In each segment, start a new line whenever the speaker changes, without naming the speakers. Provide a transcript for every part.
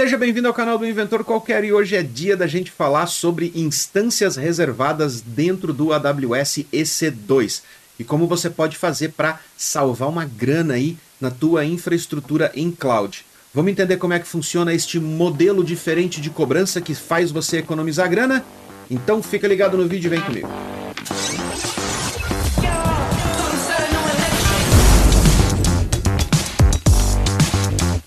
Seja bem-vindo ao canal do Inventor Qualquer e hoje é dia da gente falar sobre instâncias reservadas dentro do AWS EC2 e como você pode fazer para salvar uma grana aí na tua infraestrutura em cloud. Vamos entender como é que funciona este modelo diferente de cobrança que faz você economizar grana? Então fica ligado no vídeo e vem comigo.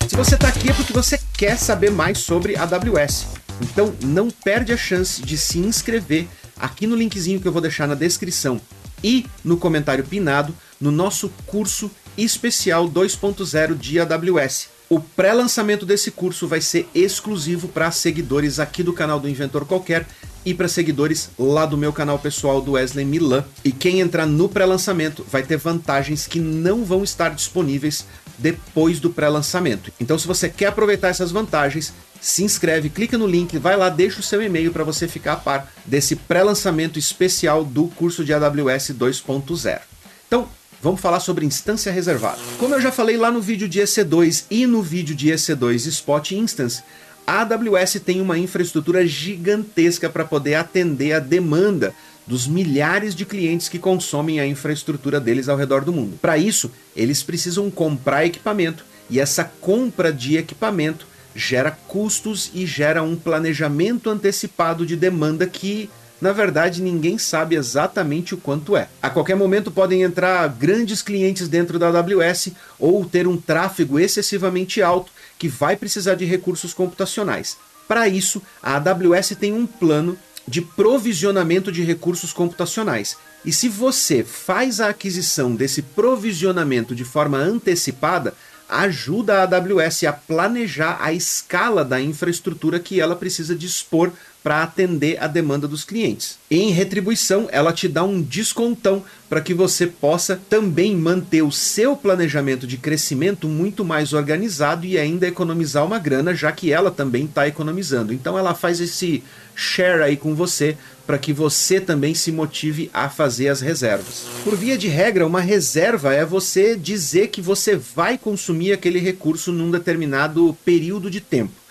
Se você está aqui é porque você quer saber mais sobre AWS. Então não perde a chance de se inscrever aqui no linkzinho que eu vou deixar na descrição e no comentário pinado no nosso curso especial 2.0 de AWS. O pré-lançamento desse curso vai ser exclusivo para seguidores aqui do canal do Inventor Qualquer e para seguidores lá do meu canal pessoal do Wesley Milan. E quem entrar no pré-lançamento vai ter vantagens que não vão estar disponíveis depois do pré-lançamento. Então, se você quer aproveitar essas vantagens, se inscreve, clica no link, vai lá, deixa o seu e-mail para você ficar a par desse pré-lançamento especial do curso de AWS 2.0. Então, vamos falar sobre instância reservada. Como eu já falei lá no vídeo de EC2 e no vídeo de EC2 Spot Instance, a AWS tem uma infraestrutura gigantesca para poder atender a demanda dos milhares de clientes que consomem a infraestrutura deles ao redor do mundo. Para isso, eles precisam comprar equipamento e essa compra de equipamento gera custos e gera um planejamento antecipado de demanda que na verdade ninguém sabe exatamente o quanto é. A qualquer momento podem entrar grandes clientes dentro da AWS ou ter um tráfego excessivamente alto que vai precisar de recursos computacionais. Para isso, a AWS tem um plano de provisionamento de recursos computacionais. E se você faz a aquisição desse provisionamento de forma antecipada, ajuda a AWS a planejar a escala da infraestrutura que ela precisa dispor para atender a demanda dos clientes. Em retribuição, ela te dá um descontão para que você possa também manter o seu planejamento de crescimento muito mais organizado e ainda economizar uma grana, já que ela também está economizando. Então ela faz esse share aí com você para que você também se motive a fazer as reservas. Por via de regra, uma reserva é você dizer que você vai consumir aquele recurso num determinado período de tempo.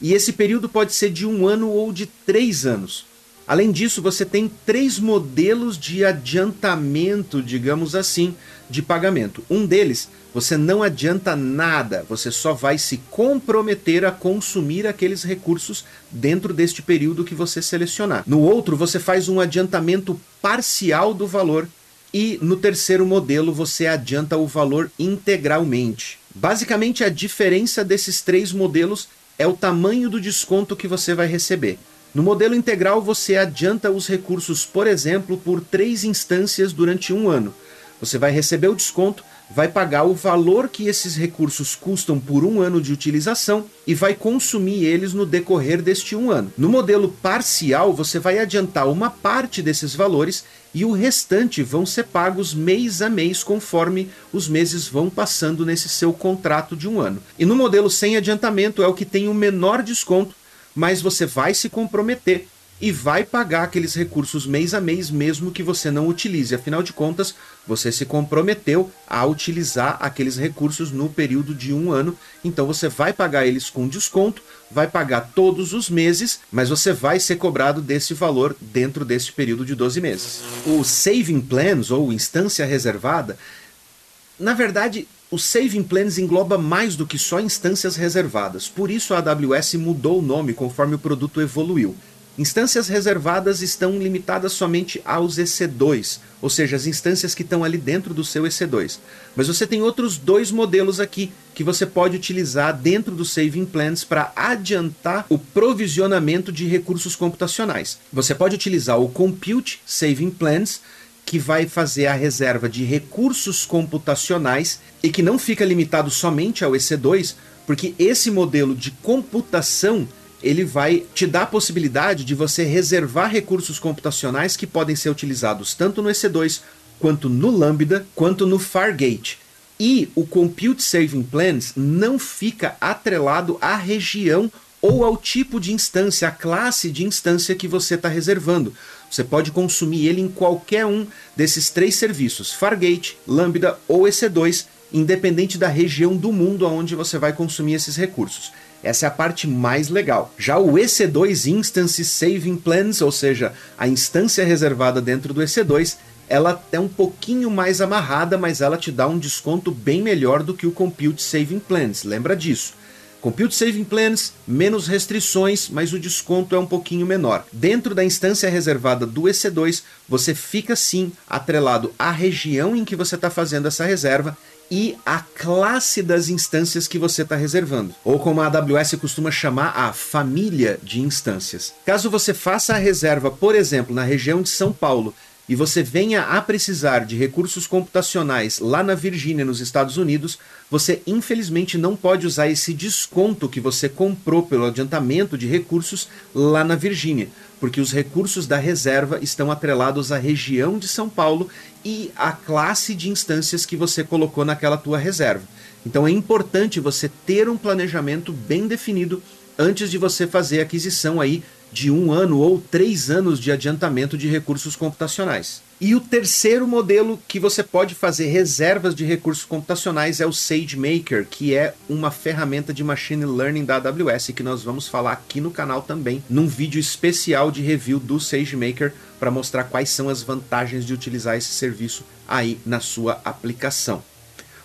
E esse período pode ser de um ano ou de três anos. Além disso, você tem três modelos de adiantamento, digamos assim, de pagamento. Um deles, você não adianta nada, você só vai se comprometer a consumir aqueles recursos dentro deste período que você selecionar. No outro, você faz um adiantamento parcial do valor e no terceiro modelo você adianta o valor integralmente. Basicamente, a diferença desses três modelos é o tamanho do desconto que você vai receber. No modelo integral, você adianta os recursos, por exemplo, por três instâncias durante um ano. Você vai receber o desconto, vai pagar o valor que esses recursos custam por um ano de utilização e vai consumir eles no decorrer deste um ano. No modelo parcial, você vai adiantar uma parte desses valores e o restante vão ser pagos mês a mês conforme os meses vão passando nesse seu contrato de um ano. E no modelo sem adiantamento é o que tem o menor desconto mas você vai se comprometer e vai pagar aqueles recursos mês a mês, mesmo que você não utilize. Afinal de contas, você se comprometeu a utilizar aqueles recursos no período de um ano, então você vai pagar eles com desconto, vai pagar todos os meses, mas você vai ser cobrado desse valor dentro desse período de 12 meses. O Saving Plans, ou instância reservada, na verdade, o Saving Plans engloba mais do que só instâncias reservadas, por isso a AWS mudou o nome conforme o produto evoluiu. Instâncias reservadas estão limitadas somente aos EC2, ou seja, as instâncias que estão ali dentro do seu EC2. Mas você tem outros dois modelos aqui que você pode utilizar dentro do Saving Plans para adiantar o provisionamento de recursos computacionais. Você pode utilizar o Compute Saving Plans, que vai fazer a reserva de recursos computacionais e que não fica limitado somente ao EC2, porque esse modelo de computação ele vai te dar a possibilidade de você reservar recursos computacionais que podem ser utilizados tanto no EC2 quanto no Lambda quanto no Fargate. E o Compute Saving Plans não fica atrelado à região ou ao tipo de instância, a classe de instância que você está reservando. Você pode consumir ele em qualquer um desses três serviços, Fargate, Lambda ou EC2, independente da região do mundo onde você vai consumir esses recursos. Essa é a parte mais legal. Já o EC2 Instance Saving Plans, ou seja, a instância reservada dentro do EC2, ela é um pouquinho mais amarrada, mas ela te dá um desconto bem melhor do que o Compute Saving Plans. Lembra disso? Compute Saving Plans, menos restrições, mas o desconto é um pouquinho menor. Dentro da instância reservada do EC2, você fica sim atrelado à região em que você está fazendo essa reserva e a classe das instâncias que você está reservando, ou como a AWS costuma chamar, a família de instâncias. Caso você faça a reserva, por exemplo, na região de São Paulo, e você venha a precisar de recursos computacionais lá na Virgínia, nos Estados Unidos, você infelizmente não pode usar esse desconto que você comprou pelo adiantamento de recursos lá na Virgínia, porque os recursos da reserva estão atrelados à região de São Paulo e à classe de instâncias que você colocou naquela tua reserva. Então é importante você ter um planejamento bem definido antes de você fazer a aquisição aí de um ano ou três anos de adiantamento de recursos computacionais. E o terceiro modelo que você pode fazer reservas de recursos computacionais é o SageMaker, que é uma ferramenta de machine learning da AWS que nós vamos falar aqui no canal também, num vídeo especial de review do SageMaker para mostrar quais são as vantagens de utilizar esse serviço aí na sua aplicação.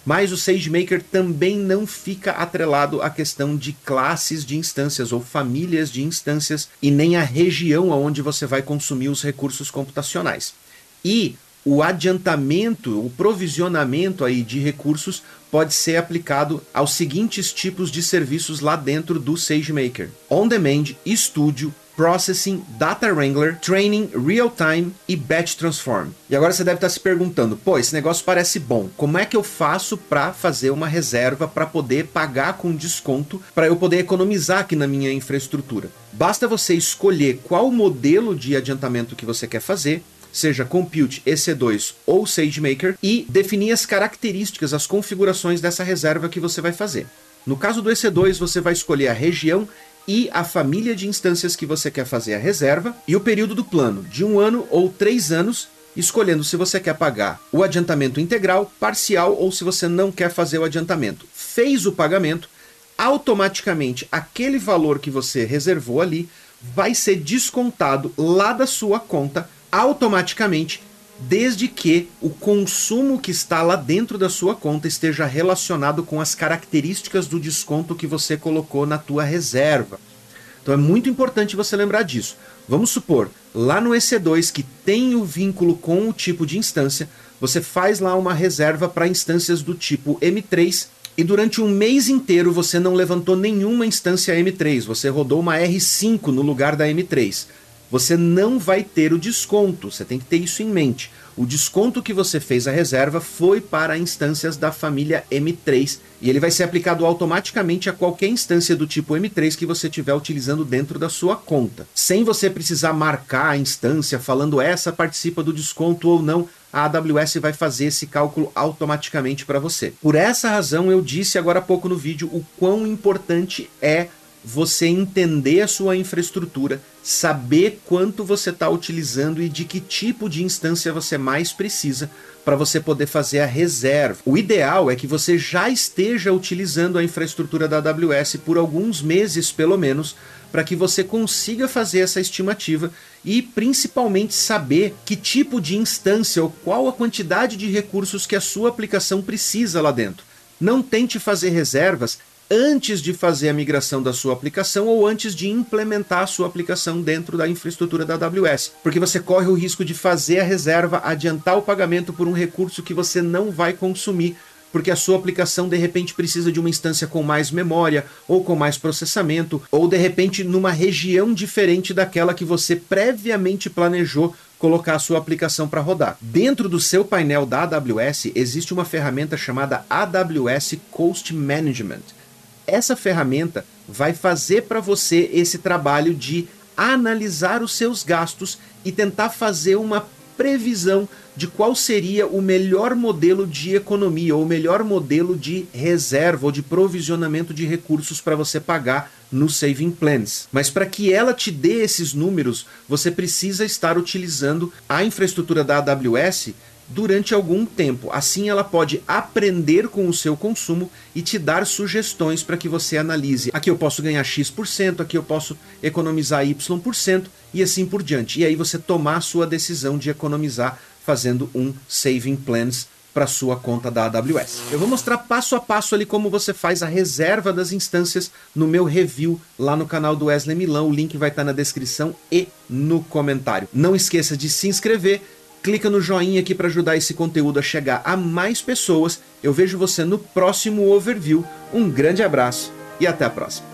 Mas o SageMaker também não fica atrelado à questão de classes de instâncias ou famílias de instâncias e nem à região onde você vai consumir os recursos computacionais. E o adiantamento, o provisionamento aí de recursos pode ser aplicado aos seguintes tipos de serviços lá dentro do SageMaker: On Demand, Studio, Processing, Data Wrangler, Training, Real Time e Batch Transform. E agora você deve estar se perguntando: pô, esse negócio parece bom. Como é que eu faço para fazer uma reserva para poder pagar com desconto para eu poder economizar aqui na minha infraestrutura? Basta você escolher qual modelo de adiantamento que você quer fazer, seja Compute, EC2 ou SageMaker, e definir as características, as configurações dessa reserva que você vai fazer. No caso do EC2, você vai escolher a região e a família de instâncias que você quer fazer a reserva e o período do plano, de um ano ou três anos, escolhendo se você quer pagar o adiantamento integral, parcial ou se você não quer fazer o adiantamento. Fez o pagamento, automaticamente aquele valor que você reservou ali vai ser descontado lá da sua conta automaticamente desde que o consumo que está lá dentro da sua conta esteja relacionado com as características do desconto que você colocou na tua reserva. Então é muito importante você lembrar disso. Vamos supor, lá no EC2 que tem o vínculo com o tipo de instância, você faz lá uma reserva para instâncias do tipo M3 e durante um mês inteiro você não levantou nenhuma instância M3, você rodou uma R5 no lugar da M3 você não vai ter o desconto. Você tem que ter isso em mente. O desconto que você fez a reserva foi para instâncias da família M3 e ele vai ser aplicado automaticamente a qualquer instância do tipo M3 que você estiver utilizando dentro da sua conta, sem você precisar marcar a instância falando essa participa do desconto ou não. A AWS vai fazer esse cálculo automaticamente para você. Por essa razão, eu disse agora há pouco no vídeo o quão importante é você entender a sua infraestrutura, saber quanto você está utilizando e de que tipo de instância você mais precisa para você poder fazer a reserva. O ideal é que você já esteja utilizando a infraestrutura da AWS por alguns meses, pelo menos, para que você consiga fazer essa estimativa e principalmente saber que tipo de instância ou qual a quantidade de recursos que a sua aplicação precisa lá dentro. Não tente fazer reservas antes de fazer a migração da sua aplicação ou antes de implementar a sua aplicação dentro da infraestrutura da AWS, porque você corre o risco de fazer a reserva, adiantar o pagamento por um recurso que você não vai consumir, porque a sua aplicação de repente precisa de uma instância com mais memória ou com mais processamento, ou de repente numa região diferente daquela que você previamente planejou colocar a sua aplicação para rodar. Dentro do seu painel da AWS existe uma ferramenta chamada AWS Cost Management essa ferramenta vai fazer para você esse trabalho de analisar os seus gastos e tentar fazer uma previsão de qual seria o melhor modelo de economia ou o melhor modelo de reserva ou de provisionamento de recursos para você pagar no Saving Plans. Mas para que ela te dê esses números, você precisa estar utilizando a infraestrutura da AWS durante algum tempo. Assim, ela pode aprender com o seu consumo e te dar sugestões para que você analise. Aqui eu posso ganhar X%, aqui eu posso economizar Y% e assim por diante. E aí você tomar a sua decisão de economizar fazendo um saving plans para sua conta da AWS. Eu vou mostrar passo a passo ali como você faz a reserva das instâncias no meu review lá no canal do Wesley Milão. O link vai estar na descrição e no comentário. Não esqueça de se inscrever, clica no joinha aqui para ajudar esse conteúdo a chegar a mais pessoas. Eu vejo você no próximo overview. Um grande abraço e até a próxima.